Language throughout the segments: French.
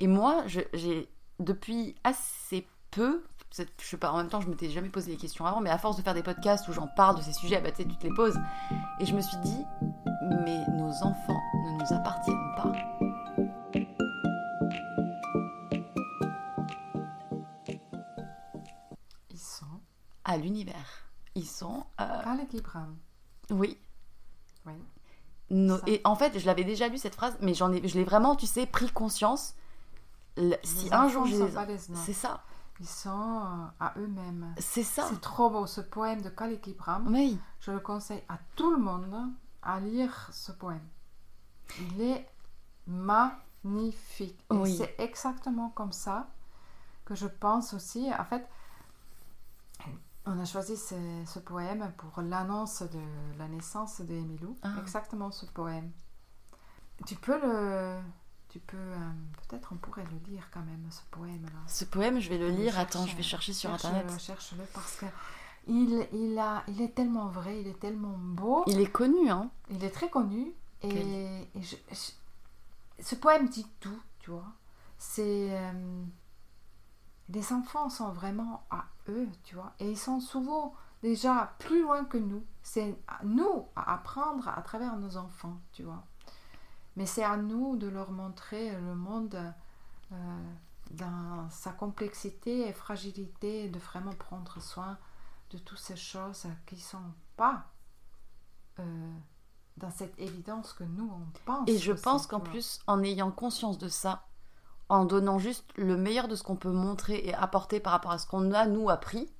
Et moi, j'ai depuis assez peu, je sais pas, en même temps, je m'étais jamais posé les questions avant, mais à force de faire des podcasts où j'en parle de ces sujets, bah, tu sais, tu te les poses. Et je me suis dit, mais nos enfants ne nous appartiennent pas. Ils sont À l'univers. Ils sont. euh, à l'équilibre. oui. Oui. No- et en fait, je l'avais déjà lu cette phrase, mais j'en ai, je l'ai vraiment, tu sais, pris conscience. Le- si Les un jour j'ai c'est ça, Ils sont euh, à eux-mêmes. c'est ça. C'est trop beau ce poème de Khalil Gibran. Oui, Je le conseille à tout le monde à lire ce poème. Il est magnifique. Et Oui. c'est exactement comme ça que je pense aussi. En fait, on a choisi ce, ce poème pour l'annonce de la naissance de Emilou. Ah. Exactement ce poème. Tu peux le... Tu peux... euh, Peut-être on pourrait le lire quand même, ce poème-là. ce poème, je vais le Je lire. Attends, je vais chercher sur internet. Cherche-le parce que il, il, a, il est tellement vrai, il est tellement beau. Il est connu, hein. Il est très connu et, Quel- et je- je- ce poème dit tout, tu vois. C'est euh, les enfants sont vraiment à eux, tu vois, et ils sont souvent déjà plus loin que nous. C'est nous à apprendre à travers nos enfants, tu vois. Mais c'est à nous de leur montrer le monde euh, dans sa complexité et fragilité, et de vraiment prendre soin de toutes ces choses qui sont pas euh, dans cette évidence que nous on pense. Et je pense qu'en plus, en ayant conscience de ça, en donnant juste le meilleur de ce qu'on peut montrer et apporter par rapport à ce qu'on a, nous, appris,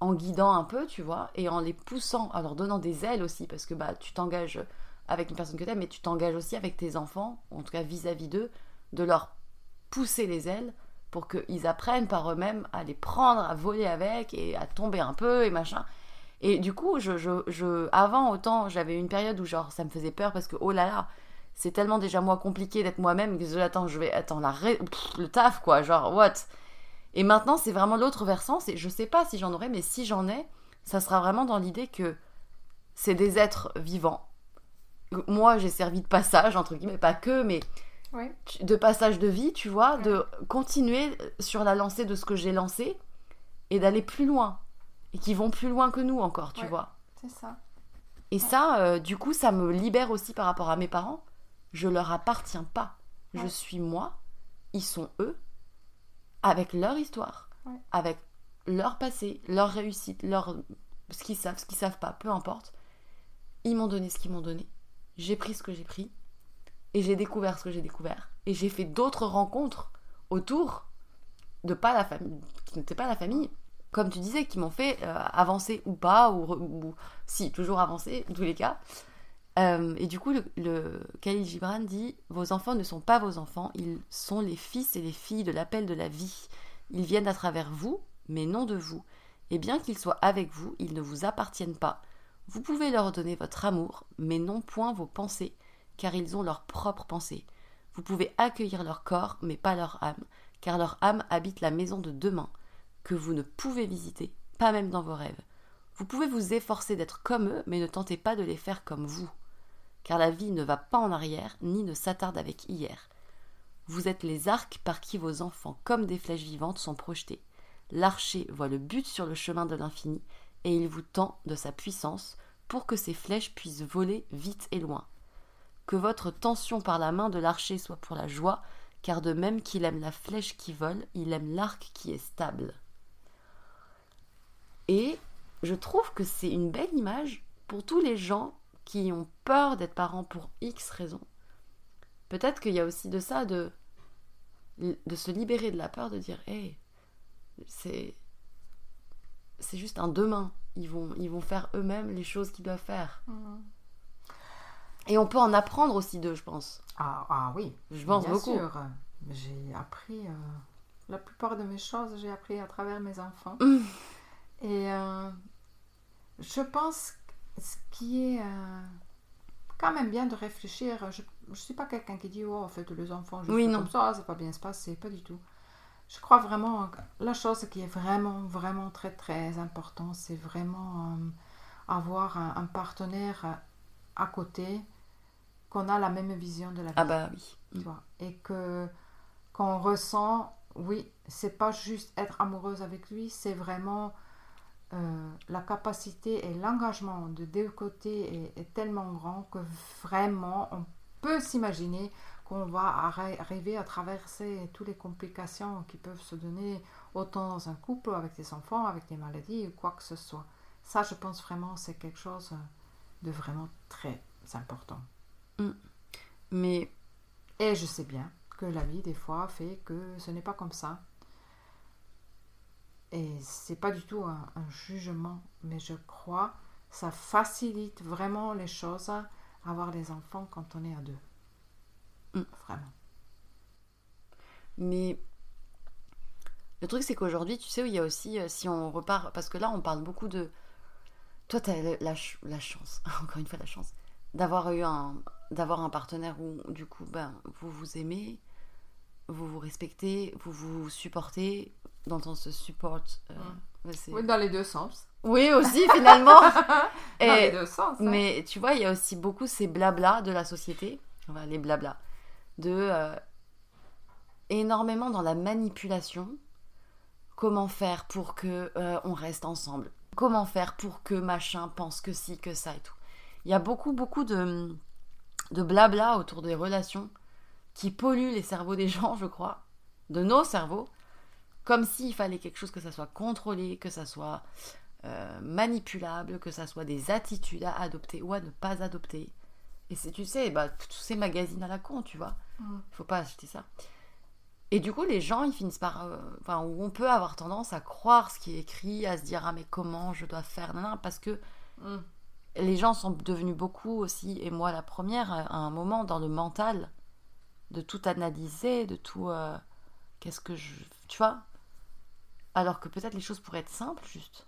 en guidant un peu, tu vois, et en les poussant, en leur donnant des ailes aussi, parce que bah, tu t'engages avec une personne que tu aimes, mais tu t'engages aussi avec tes enfants, en tout cas vis-à-vis d'eux, de leur pousser les ailes pour qu'ils apprennent par eux-mêmes à les prendre, à voler avec et à tomber un peu et machin. Et du coup, je, je, je, avant, autant, j'avais une période où genre ça me faisait peur parce que oh là là, c'est tellement déjà moi compliqué d'être moi-même que je attends, je vais attends la pff, le taf quoi, genre what? Et maintenant, c'est vraiment l'autre versant, c'est je sais pas si j'en aurai mais si j'en ai, ça sera vraiment dans l'idée que c'est des êtres vivants. Moi, j'ai servi de passage entre guillemets, pas que mais Ouais. de passage de vie, tu vois, de continuer sur la lancée de ce que j'ai lancé et d'aller plus loin et qui vont plus loin que nous encore, tu Ouais. vois. C'est ça. Et ça, euh, du coup, ça me libère aussi par rapport à mes parents. Je leur appartiens pas. Je suis moi. Ils sont eux. Avec leur histoire. Avec leur passé, leur réussite, leur... ce qu'ils savent, ce qu'ils savent pas, peu importe. Ils m'ont donné ce qu'ils m'ont donné. J'ai pris ce que j'ai pris. Et j'ai découvert ce que j'ai découvert. Et j'ai fait d'autres rencontres autour de pas la famille, qui n'étaient pas la famille. Comme tu disais, qui m'ont fait euh, avancer ou pas, ou, ou si, toujours avancer, en tous les cas. Euh, et du coup, le, le Khalil Gibran dit Vos enfants ne sont pas vos enfants, ils sont les fils et les filles de l'appel de la vie. Ils viennent à travers vous, mais non de vous. Et bien qu'ils soient avec vous, ils ne vous appartiennent pas. Vous pouvez leur donner votre amour, mais non point vos pensées, car ils ont leurs propres pensées. Vous pouvez accueillir leur corps, mais pas leur âme, car leur âme habite la maison de demain, que vous ne pouvez visiter, pas même dans vos rêves. Vous pouvez vous efforcer d'être comme eux, mais ne tentez pas de les faire comme vous, car la vie ne va pas en arrière, ni ne s'attarde avec hier. Vous êtes les arcs par qui vos enfants, comme des flèches vivantes, sont projetés. L'archer voit le but sur le chemin de l'infini, et il vous tend de sa puissance pour que ces flèches puissent voler vite et loin. Que votre tension par la main de l'archer soit pour la joie, car de même qu'il aime la flèche qui vole, il aime l'arc qui est stable. Et je trouve que c'est une belle image pour tous les gens qui ont peur d'être parents pour X raisons. Peut-être qu'il y a aussi de ça, de, de se libérer de la peur, de dire, hé, c'est, c'est juste un demain. Ils vont, ils vont faire eux-mêmes les choses qu'ils doivent faire. Et on peut en apprendre aussi d'eux, je pense. Ah, ah oui. Je pense bien beaucoup. sûr. J'ai appris. euh, la plupart de mes choses, j'ai appris à travers mes enfants. Mm. Et euh, je pense que ce qui est euh, quand même bien de réfléchir. Je ne suis pas quelqu'un qui dit Oh, en fait, les enfants, je Oui, comme ça, ça va bien se passer. Pas du tout. Je crois vraiment que la chose qui est vraiment, vraiment très, très important, c'est vraiment euh, avoir un, un partenaire à côté, qu'on a la même vision de la vie Ah bah oui. tu vois, et que qu'on ressent, oui, c'est pas juste être amoureuse avec lui, c'est vraiment euh, la capacité et l'engagement de deux côtés est, est tellement grand que vraiment on peut s'imaginer qu'on va arri- arriver à traverser toutes les complications qui peuvent se donner autant dans un couple, avec des enfants, avec des maladies ou quoi que ce soit. Ça, je pense vraiment, c'est quelque chose de vraiment très important. Mais Et je sais bien que la vie, des fois, fait que ce n'est pas comme ça. Et c'est pas du tout un, un jugement, mais je crois ça facilite vraiment les choses avoir des enfants quand on est à deux. Mm. Vraiment. Mais le truc, c'est qu'aujourd'hui, tu sais, où il y a aussi, euh, si on repart, parce que là, on parle beaucoup de. Toi, tu as la, ch- la chance, encore une fois, la chance, d'avoir eu un, d'avoir un partenaire où, du coup, ben, vous vous aimez, vous vous respectez, vous vous supportez, dans le sens de support. euh, ouais, c'est- Oui, dans les deux sens. Oui, aussi, finalement. Dans les deux sens. hein. mais tu vois, il y a aussi beaucoup ces blabla de la société, enfin, les blabla, de euh, énormément dans la manipulation. Comment faire pour que euh, on reste ensemble? Comment faire pour que machin pense que si, que ça et tout? Il y a beaucoup, beaucoup de, de blabla autour des relations qui polluent les cerveaux des gens, je crois, de nos cerveaux, comme s'il fallait quelque chose que ça soit contrôlé, que ça soit euh, manipulable, que ça soit des attitudes à adopter ou à ne pas adopter. Et tu sais, bah, tous ces magazines à la con, tu vois. Mm. Faut pas acheter ça. Et du coup, les gens, ils finissent par. euh, Enfin, où on peut avoir tendance à croire ce qui est écrit, à se dire, ah, mais comment je dois faire, nanana, parce que Mm. les gens sont devenus beaucoup aussi, et moi la première, à un moment dans le mental, de tout analyser, de tout. euh, Qu'est-ce que je. Tu vois? Alors que peut-être les choses pourraient être simples, juste.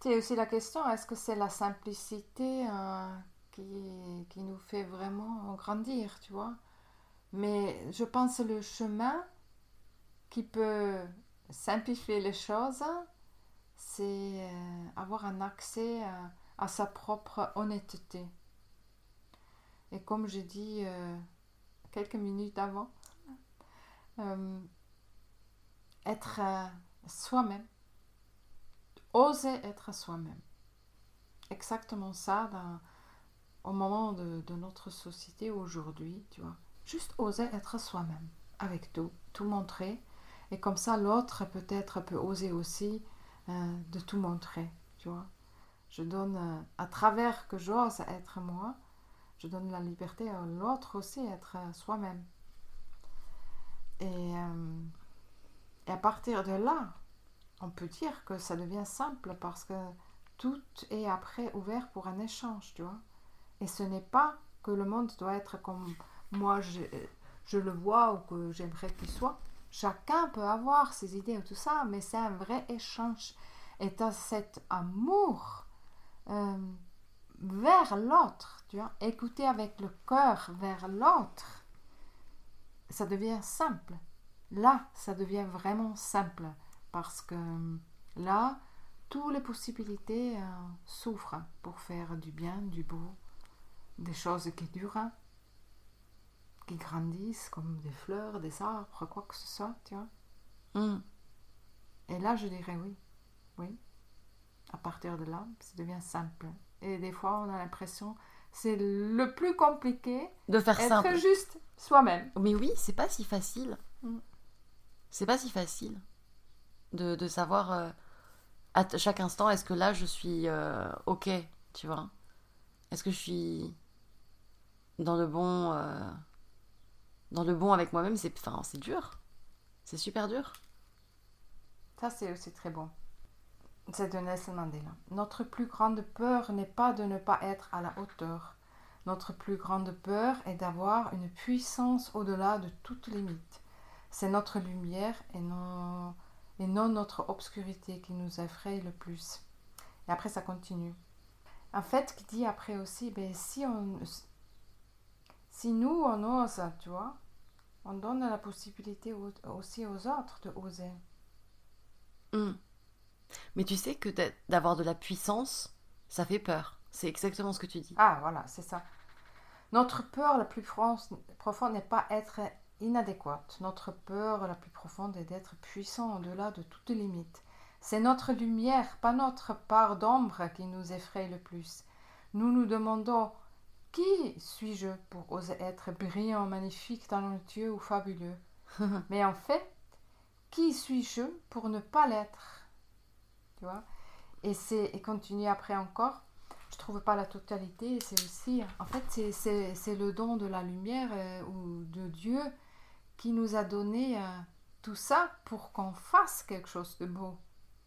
C'est aussi la question, est-ce que c'est la simplicité euh, qui, qui nous fait vraiment grandir, tu vois? Mais je pense que le chemin qui peut simplifier les choses, c'est euh, avoir un accès à, à sa propre honnêteté. Et comme j'ai dit euh, quelques minutes avant, euh, être euh, soi-même oser être soi-même. Exactement ça au moment de, notre société aujourd'hui, tu vois. Juste oser être soi-même avec tout, tout montrer. Et comme ça, l'autre peut-être peut oser aussi euh, de tout montrer, tu vois. Je donne, à travers que j'ose être moi, je donne la liberté à l'autre aussi être euh, soi-même. Et, euh, et à partir de là, on peut dire que ça devient simple parce que tout est après ouvert pour un échange, tu vois. Et ce n'est pas que le monde doit être comme moi je, le vois ou que j'aimerais qu'il soit. Chacun peut avoir ses idées ou tout ça, mais c'est un vrai échange. Et tu cet amour euh, vers l'autre, tu vois. Écouter avec le cœur vers l'autre, ça devient simple. Là, ça devient vraiment simple parce que euh, là, toutes les possibilités euh, s'ouvrent pour faire du bien, du beau, des choses qui durent, qui grandissent comme des fleurs, des arbres, quoi que ce soit, tu vois. Hmm. Et là, je dirais oui, oui. À partir de là, ça devient simple. Et des fois, on a l'impression c'est le plus compliqué, De faire être simple. juste soi-même. Mais oui, c'est pas si facile. Mm. C'est pas si facile de, de savoir euh, à chaque instant est-ce que là je suis euh, ok, tu vois? Est-ce que je suis dans le bon euh, dans le bon avec moi-même? C'est enfin c'est dur. C'est super dur. Ça, c'est aussi très bon. C'est de Nelson Mandela. Notre plus grande peur n'est pas de ne pas être à la hauteur. Notre plus grande peur est d'avoir une puissance au-delà de toute limite. C'est notre lumière et non, et non notre obscurité qui nous effraie le plus. Et après, ça continue. En fait, qui dit après aussi, ben, si, on, si nous, on ose, tu vois, on donne la possibilité aussi aux autres de oser. Hmm. Mais tu sais que d'avoir de la puissance, ça fait peur. C'est exactement ce que tu dis. Ah, voilà, c'est ça. Notre peur la plus profonde n'est pas être inadéquate. Notre peur la plus profonde est d'être puissant au-delà de toute limite. C'est notre lumière, pas notre part d'ombre qui nous effraie le plus. Nous nous demandons qui suis-je pour oser être brillant, magnifique, talentueux ou fabuleux? Mais en fait, qui suis-je pour ne pas l'être? Tu vois? Et c'est et continue après encore. Trouve pas la totalité. C'est aussi, en fait, c'est le don de la lumière euh, ou de Dieu qui nous a donné euh, tout ça pour qu'on fasse quelque chose de beau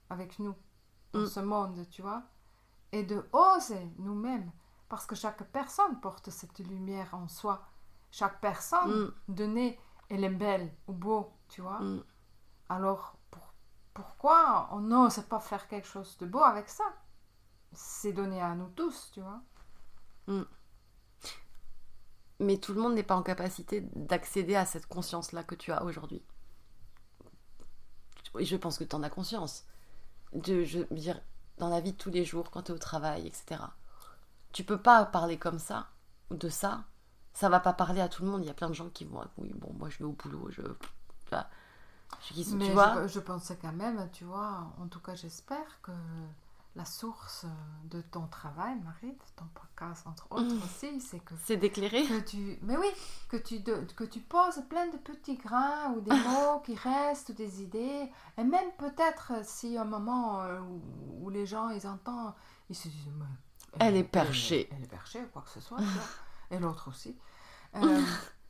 avec nous dans mm. ce monde, tu vois, et de oser nous-mêmes, parce que chaque personne porte cette lumière en soi. Chaque personne mm. donnée, elle est belle ou beau, tu vois. Mm. Alors, pourquoi on n'ose pas faire quelque chose de beau avec ça? C'est donné à nous tous, tu vois. Mais tout le monde n'est pas en capacité d'accéder à cette conscience-là que tu as aujourd'hui. Je pense que tu en as conscience de, je veux dire, dans la vie de tous les jours, quand tu es au travail, etc. Tu peux pas parler comme ça, ou de ça. Ça va pas parler à tout le monde. Il y a plein de gens qui vont, oui, bon, moi je vais au boulot, je. Vois, Mais vois je, je pensais quand même, tu vois, en tout cas j'espère que la source de ton travail, Marie, de ton podcast entre autres mmh. aussi, c'est que c'est d'éclairer. Que tu, mais oui, que tu que tu poses plein de petits grains ou des mots qui restent, ou des idées, et même peut-être si un moment euh, où, les gens ils entendent, ils se disent elle, est perchée, elle, est perchée ou quoi que ce soit, et l'autre aussi. Euh,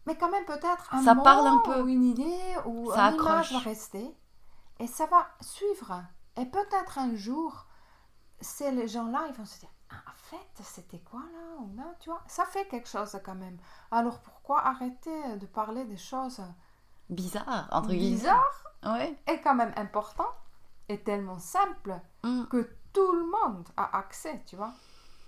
mais quand même peut-être un ça mot parle un peu. ou une idée ou ça une image va rester et ça va suivre. Et peut-être un jour, c'est les gens-là, ils vont se dire, ah, en fait, c'était quoi là ou tu vois? Ça fait quelque chose quand même. Alors pourquoi arrêter de parler des choses bizarres, entre guillemets Bizarres ouais. et quand même important et tellement simple mm. que tout le monde a accès, tu vois?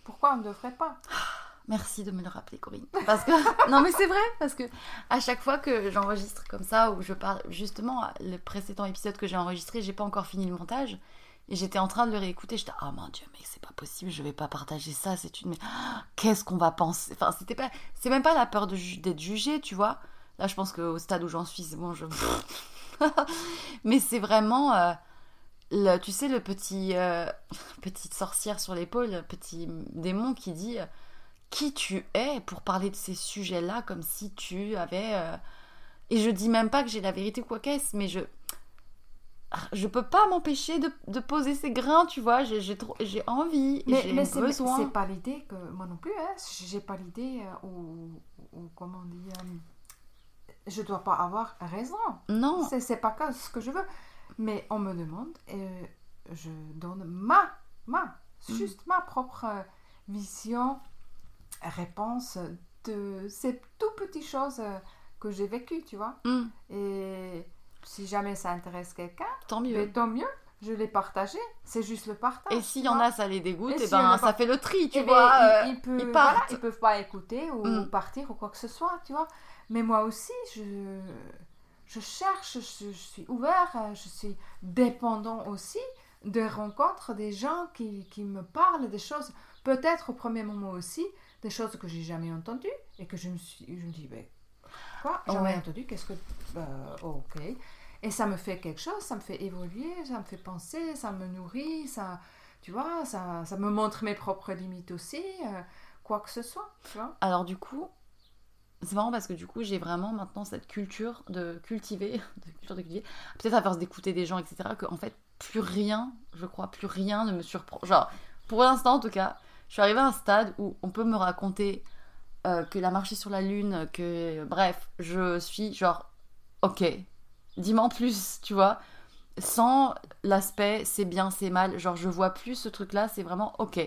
Pourquoi on ne devrait pas? Merci de me le rappeler, Corinne. Parce que non, mais c'est vrai parce que à chaque fois que j'enregistre comme ça ou je parle justement le précédent épisode que j'ai enregistré, j'ai pas encore fini le montage et j'étais en train de le réécouter, j'étais ah mon dieu, mais c'est pas possible, je vais pas partager ça, c'est une qu'est-ce qu'on va penser? Enfin, c'était pas c'est même pas la peur d'être jugé, tu vois? Là, je pense qu'au stade où j'en suis, c'est bon, je Mais c'est vraiment euh, tu sais le petit euh, petite sorcière sur l'épaule, le petit démon qui dit euh, qui tu es pour parler de ces sujets-là comme si tu avais et je dis même pas que j'ai la vérité quoi qu'est-ce, mais je je peux pas m'empêcher de, de, poser ces grains, tu vois. J'ai j'ai envie, j'ai besoin. c'est pas l'idée que moi non plus. Hein, j'ai pas l'idée euh, ou, ou, comment dit. Euh, je dois pas avoir raison. Non. C'est pas ce que je veux. Mais on me demande et je donne ma ma mm. juste ma propre vision, réponse de ces tout petites choses que j'ai vécues, tu vois. Mm. Et si jamais ça intéresse quelqu'un, tant mieux. Mais tant mieux. Je l'ai partagé, c'est juste le partage. Et s'il y en a, ça les dégoûte, et, eh ben ça fait le tri, tu eh vois. Ben, ils, euh, ils, peuvent, pas écouter ou mm. partir ou quoi que ce soit, tu vois. Mais moi aussi, je, je cherche, je, suis ouvert, je suis dépendant aussi de rencontres des gens qui, qui me parlent des choses, peut-être au premier moment aussi, des choses que j'ai jamais entendues et que je me suis, je me dis, ben, quoi Jamais entendu, qu'est-ce que. Euh, ok. Et ça me fait quelque chose, ça me fait évoluer, ça me fait penser, ça me nourrit, ça. Tu vois, ça, ça me montre mes propres limites aussi, euh, quoi que ce soit. Tu vois Alors, du coup, c'est marrant parce que du coup, j'ai vraiment maintenant cette culture de cultiver, de culture de cultiver, peut-être à force d'écouter des gens, etc., que en fait, plus rien, je crois, plus rien ne me surprend. Genre, pour l'instant en tout cas, je suis arrivée à un stade où on peut me raconter euh, que la marché sur la lune, que bref, je suis genre ok, dis-moi en plus, tu vois. Sans l'aspect c'est bien, c'est mal. Genre, je vois plus ce truc-là, c'est vraiment ok.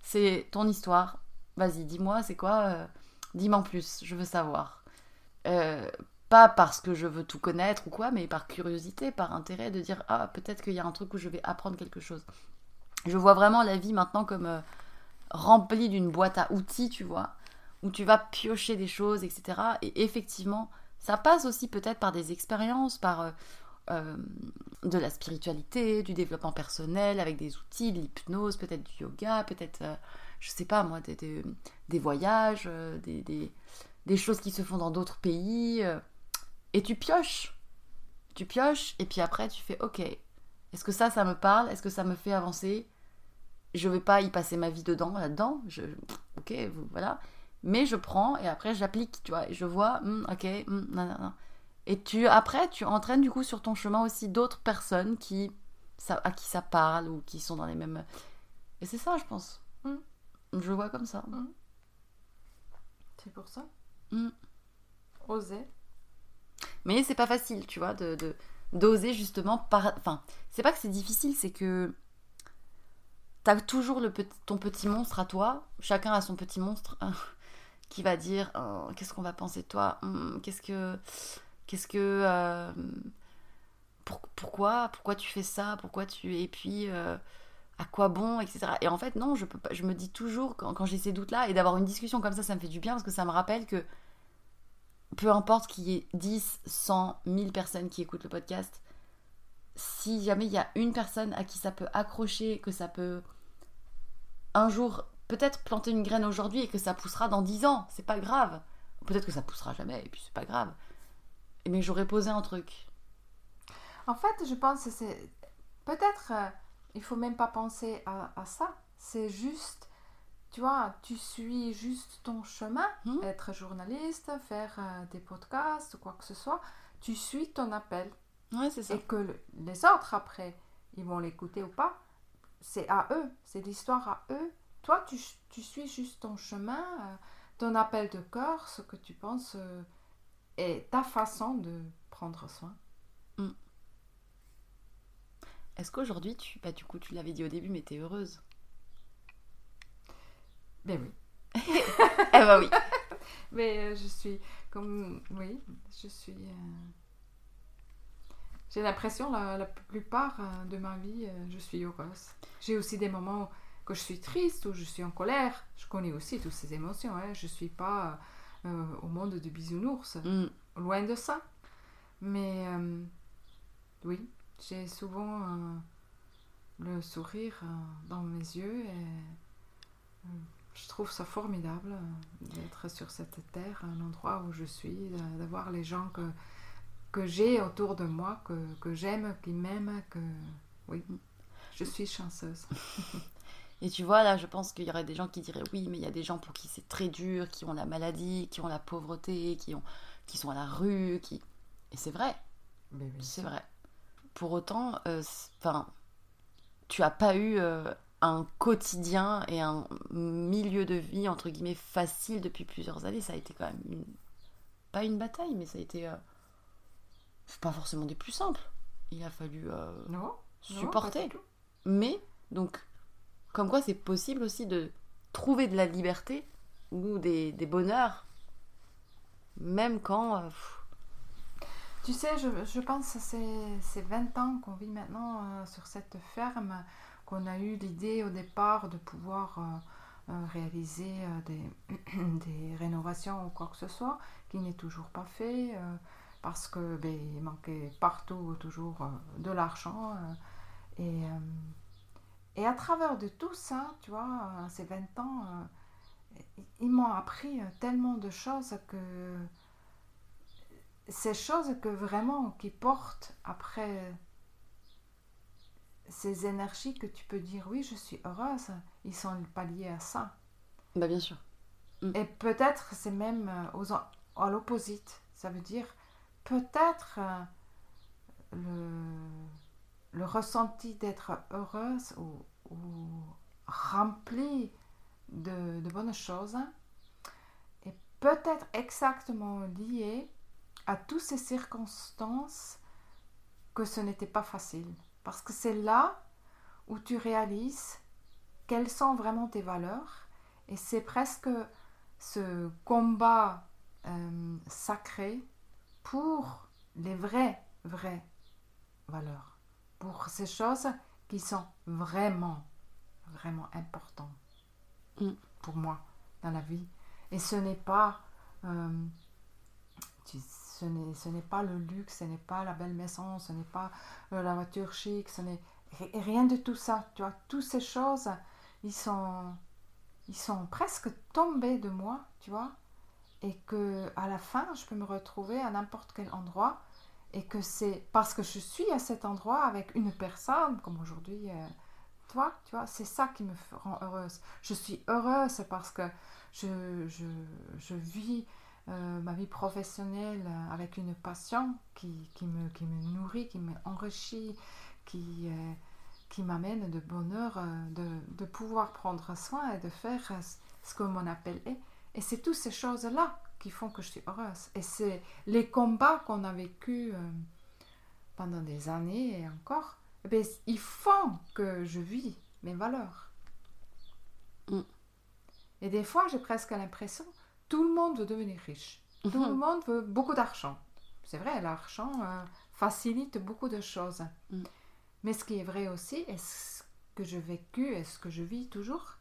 C'est ton histoire. Vas-y, dis-moi, c'est quoi euh, Dis-moi en plus, je veux savoir. Euh, pas parce que je veux tout connaître ou quoi, mais par curiosité, par intérêt de dire ah peut-être qu'il y a un truc où je vais apprendre quelque chose. Je vois vraiment la vie maintenant comme remplie d'une boîte à outils, tu vois, où tu vas piocher des choses, etc. Et effectivement, ça passe aussi peut-être par des expériences, par euh, euh, de la spiritualité, du développement personnel, avec des outils, de l'hypnose, peut-être du yoga, peut-être, je sais pas moi, des, voyages, des, des, choses qui se font dans d'autres pays. Et tu pioches. Tu pioches, et puis après, tu fais OK. Est-ce que ça, ça me parle? Est-ce que ça me fait avancer? Je vais pas y passer ma vie dedans, là-dedans. Ok, voilà. Mais je prends et après j'applique, tu vois. Et je vois, hmm, ok, hmm, Et tu, après, tu entraînes du coup sur ton chemin aussi d'autres personnes qui, ça, à qui ça parle ou qui sont dans les mêmes. Et c'est ça, je pense. Hmm. Je vois comme ça. C'est pour ça? Oser? Mais c'est pas facile, tu vois, de d'oser justement par... Enfin, c'est pas que c'est difficile, c'est que t'as toujours le petit, ton petit monstre à toi. Chacun a son petit monstre hein, qui va dire oh, qu'est-ce qu'on va penser de toi hum, Qu'est-ce que... Qu'est-ce que... Euh, pourquoi Pourquoi tu fais ça Pourquoi tu... Et puis... Euh, à quoi bon, etc. Et en fait, non, je, peux pas, je me dis toujours, quand, quand j'ai ces doutes-là, et d'avoir une discussion comme ça, ça me fait du bien, parce que ça me rappelle que peu importe qu'il y ait 10, 100, 1000 personnes qui écoutent le podcast, si jamais il y a une personne à qui ça peut accrocher, que ça peut un jour peut-être planter une graine aujourd'hui et que ça poussera dans 10 ans, c'est pas grave. Peut-être que ça poussera jamais et puis c'est pas grave. Mais j'aurais posé un truc. En fait, je pense que c'est peut-être euh, il faut même pas penser à, à ça. C'est juste tu vois, tu suis juste ton chemin, hmm. être journaliste, faire euh, des podcasts ou quoi que ce soit, tu suis ton appel. Ouais, c'est ça. Et que les autres, après, ils vont l'écouter ou pas, c'est à eux, c'est l'histoire à eux. Toi, tu, tu, suis juste ton chemin, euh, ton appel de cœur, ce que tu penses euh, et ta façon de prendre soin. Hmm. Est-ce qu'aujourd'hui, tu, bah, du coup, tu l'avais dit au début, mais tu es heureuse? Ben oui. eh ben oui. Mais euh, je suis comme. Oui, je suis. Euh, j'ai l'impression, la, la, plupart de ma vie, je suis heureuse. J'ai aussi des moments que je suis triste ou je suis en colère. Je connais aussi toutes ces émotions. Hein. Je ne suis pas au monde du bisounours. Mm. Loin de ça. Mais oui, j'ai souvent le sourire dans mes yeux et je trouve ça formidable euh, d'être sur cette terre, un endroit où je suis, d'avoir les gens que, que j'ai autour de moi, que, que j'aime, qui m'aiment, que oui, je suis chanceuse. Et tu vois, là, je pense qu'il y aurait des gens qui diraient oui, mais il y a des gens pour qui c'est très dur, qui ont la maladie, qui ont la pauvreté, qui, ont, qui sont à la rue, qui... Et c'est vrai. c'est vrai. Pour autant, euh, tu as pas eu euh, un quotidien et un milieu de vie entre guillemets facile depuis plusieurs années. Ça a été quand même pas une bataille, mais ça a été euh, pas forcément des plus simples. Il a fallu euh, non, supporter. mais donc, comme quoi c'est possible aussi de trouver de la liberté ou des, des bonheurs, même quand. Euh, tu sais, je, je pense que c'est 20 ans qu'on vit maintenant sur cette ferme qu'on a eu l'idée au départ de pouvoir euh, euh, réaliser euh, des, des, rénovations ou quoi que ce soit, qui n'est toujours pas fait parce que ben, manquait partout toujours de l'argent. et, et à travers de tout ça, tu vois, ces 20 ans, ils m'ont appris tellement de choses que ces choses que vraiment qui portent après ces énergies que tu peux dire oui, je suis heureuse, ils sont pas liés à ça. Bah bien sûr. Mm. Et peut-être c'est même euh, aux, à l'opposite. Ça veut dire peut-être euh, le, le, ressenti d'être heureuse ou, ou remplie de, bonnes choses est peut-être exactement lié à toutes ces circonstances que ce n'était pas facile. Parce que c'est là où tu réalises quelles sont vraiment tes valeurs. Et c'est presque ce combat euh, sacré pour les vraies, vraies valeurs. Pour ces choses qui sont vraiment, vraiment importantes Mm. pour moi dans la vie. Et ce n'est pas... euh, ce n'est pas le luxe, ce n'est pas la belle maison, ce n'est pas euh, la voiture chic, ce n'est ri- rien de tout ça. Tu vois, toutes ces choses, ils sont, ils sont presque tombés de moi, tu vois, et que à la fin, je peux me retrouver à n'importe quel endroit, et que c'est parce que je suis à cet endroit avec une personne, comme aujourd'hui, euh, toi, tu vois, c'est ça qui me rend heureuse. Je suis heureuse parce que je, je, je vis euh, ma vie professionnelle euh, avec une passion qui, qui, me, qui me nourrit, qui m'enrichit, qui, qui m'amène de bonheur, de, de pouvoir prendre soin et de faire ce que mon appel est. Et c'est toutes ces choses-là qui font que je suis heureuse. Et c'est les combats qu'on a vécus euh, pendant des années et encore, eh bien, ils font que je vis mes valeurs. Mm. Et des fois, j'ai presque l'impression, tout le monde veut devenir riche. Tout le monde veut beaucoup d'argent. C'est vrai, l'argent euh, facilite beaucoup de choses. Mm. Mais ce qui est vrai aussi, et ce que j'ai vécu et ce que je vis toujours,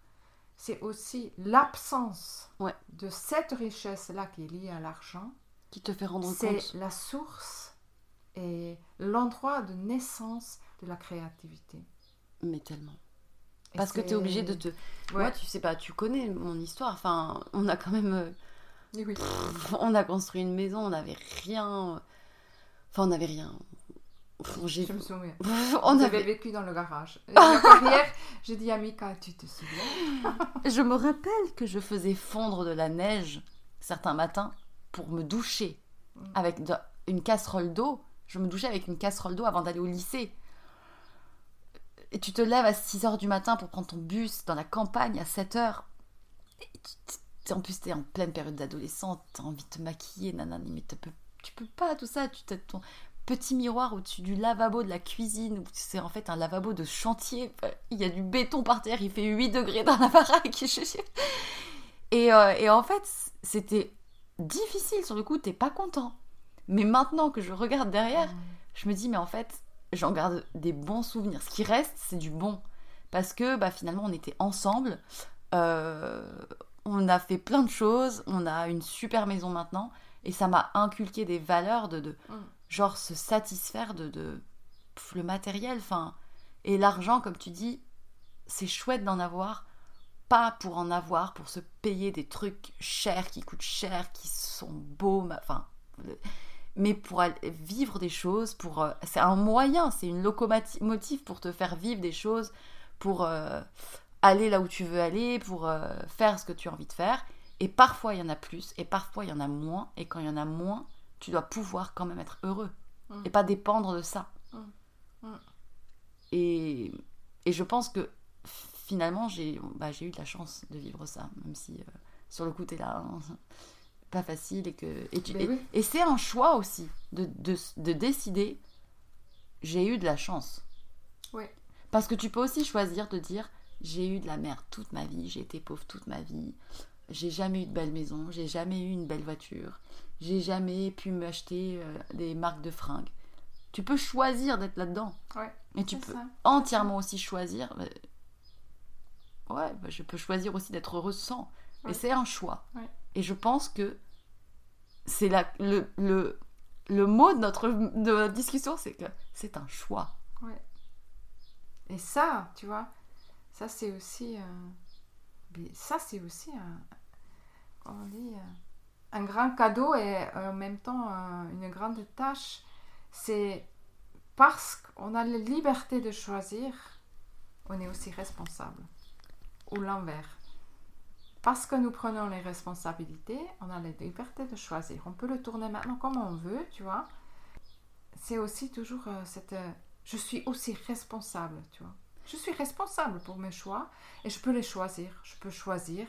c'est aussi l'absence Ouais. de cette richesse-là qui est liée à l'argent. Qui te fait rendre C'est compte. la source et l'endroit de naissance de la créativité. Mais tellement. Et Parce que tu es c'est- obligé de te. Ouais. Moi, tu sais pas, tu connais mon histoire. Enfin, on a quand même. euh, Oui, oui. On a construit une maison, on n'avait rien. Enfin, on n'avait rien. Je me souviens. On avait... vécu dans le garage. Et hier, j'ai dit à Mika, tu te souviens? Je me rappelle que je faisais fondre de la neige certains matins pour me doucher Mm. avec de- une casserole d'eau. Je me douchais avec une casserole d'eau avant d'aller au lycée. Et tu te lèves à 6 h du matin pour prendre ton bus dans la campagne à 7 h. Et tu- tu- en plus, tu es en pleine période d'adolescente, tu as envie de te maquiller, nanani, mais tu peux, tu peux pas tout ça. Tu ton petit miroir au-dessus du lavabo de la cuisine, où c'est en fait un lavabo de chantier. Il y a du béton par terre, il fait 8 degrés dans la baraque. Et, euh, et en fait, c'était difficile sur le coup, t'es pas content. Mais maintenant que je regarde derrière, je me dis, mais en fait, j'en garde des bons souvenirs. Ce qui reste, c'est du bon. Parce que bah, finalement, on était ensemble. euh, on a fait plein de choses. On a une super maison maintenant. Et ça m'a inculqué des valeurs de, de. Genre se satisfaire de, de le matériel. Enfin, et l'argent, comme tu dis, c'est chouette d'en avoir. Pas pour en avoir, pour se payer des trucs chers, qui coûtent cher, qui sont beaux. Enfin, le- mais pour vivre des choses, pour euh, c'est un moyen, c'est une locomotive pour te faire vivre des choses, pour euh, aller là où tu veux aller, pour euh, faire ce que tu as envie de faire. Et parfois il y en a plus, et parfois il y en a moins. Et quand il y en a moins, tu dois pouvoir quand même être heureux Mm. et pas dépendre de ça. Mm. Mm. Et, et je pense que finalement j'ai bah, j'ai eu de la chance de vivre ça, même si euh, sur le coup t'es là. hein, pas facile et que et, tu- Mais et- oui. et c'est un choix aussi de, de, de décider j'ai eu de la chance Oui. parce que tu peux aussi choisir de dire j'ai eu de la merde toute ma vie j'ai été pauvre toute ma vie j'ai jamais eu de belle maison j'ai jamais eu une belle voiture j'ai jamais pu m'acheter euh, des marques de fringues tu peux choisir d'être là dedans Ouais, et tu peux ça. entièrement aussi choisir ouais bah, je peux choisir aussi d'être heureuse sans Ouais. et c'est un choix Ouais. et je pense que c'est la, le, le, le mot de notre, de notre discussion c'est que c'est un choix Ouais. Et ça, tu vois, ça c'est aussi, euh, ça c'est aussi un, comment on dit, euh, un grand cadeau et euh, en même temps euh, une grande tâche. C'est parce qu'on a la liberté de choisir, on est aussi responsable. Ou l'envers. Parce que nous prenons les responsabilités, on a la liberté de choisir. On peut le tourner maintenant comme on veut, tu vois. C'est aussi toujours euh, cette... je suis aussi responsable, tu vois. Je suis responsable pour mes choix et je peux les choisir. Je peux choisir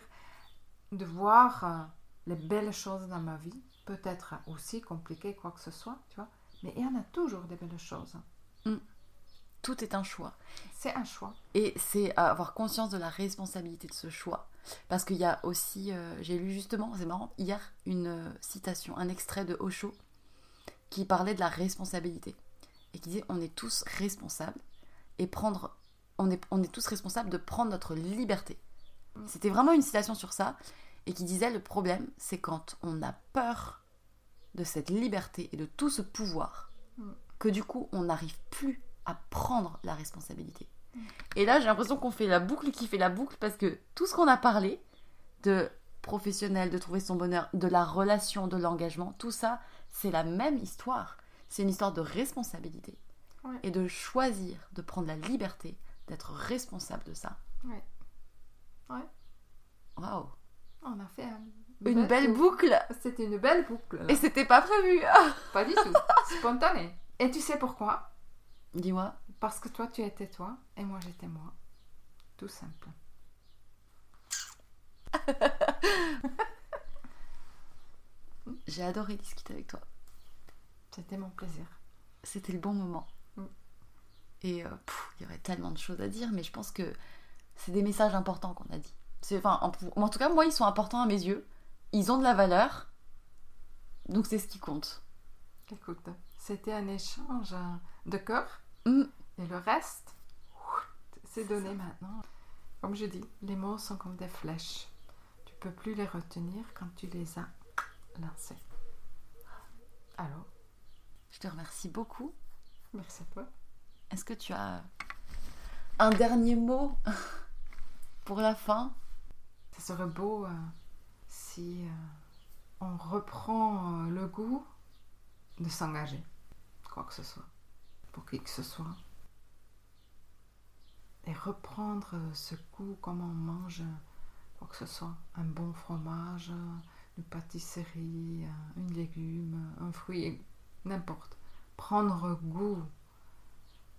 de voir les belles choses dans ma vie, peut-être aussi compliquées, quoi que ce soit, tu vois. Mais il y en a toujours des belles choses. Tout est un choix. C'est un choix. Et c'est avoir conscience de la responsabilité de ce choix. Parce qu'il y a aussi, euh, j'ai lu justement, c'est marrant, hier, une euh, citation, un extrait de Osho qui parlait de la responsabilité. Et qui disait on est tous responsables et prendre, on est, on est tous responsables de prendre notre liberté. C'était vraiment une citation sur ça. Et qui disait le problème, c'est quand on a peur de cette liberté et de tout ce pouvoir, que du coup, on n'arrive plus à prendre la responsabilité. Et là, j'ai l'impression qu'on fait la boucle qui fait la boucle parce que tout ce qu'on a parlé de professionnel, de trouver son bonheur, de la relation, de l'engagement, tout ça, c'est la même histoire. C'est une histoire de responsabilité Ouais. et de choisir, de prendre la liberté d'être responsable de ça. Ouais. Ouais. Waouh! On a fait un- Une belle boucle! C'était une belle boucle. là. Et c'était pas prévu! Pas du tout. Spontané. Et tu sais pourquoi? Dis-moi. Parce que toi, tu étais toi et moi, j'étais moi. Tout simple. J'ai adoré discuter avec toi. C'était mon plaisir. C'était le bon moment. Mm. Et euh, il y aurait tellement de choses à dire, mais je pense que c'est des messages importants qu'on a dit. Enfin, en, en tout cas, moi, ils sont importants à mes yeux. Ils ont de la valeur. Donc c'est ce qui compte. Écoute, c'était un échange euh, de cœur Mm. et le reste, c'est donné maintenant. Comme je dis, les mots sont comme des flèches. Tu peux plus les retenir quand tu les as lancés. Alors, Je te remercie beaucoup. merci à toi. Est-ce que tu as un dernier mot pour la fin? Ça serait beau euh, si euh, on reprend euh, le goût de s'engager, quoi que ce soit, pour qui que ce soit. Et reprendre ce goût comme on mange, quoi que ce soit, un bon fromage, une pâtisserie, une légume, un fruit, n'importe. Prendre goût,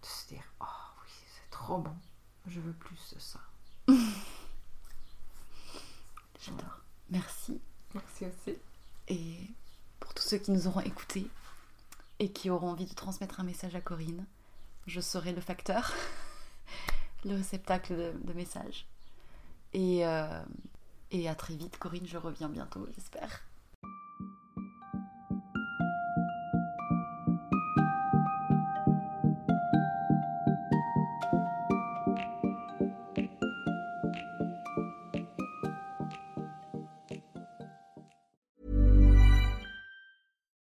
de se dire, oh oui, c'est trop bon, je veux plus de ça. J'adore. Merci. Merci aussi. Et pour tous ceux qui nous auront écoutés et qui auront envie de transmettre un message à Corinne, je serai le facteur, le réceptacle de, de messages. Et, euh, et à très vite, Corinne, je reviens bientôt, j'espère.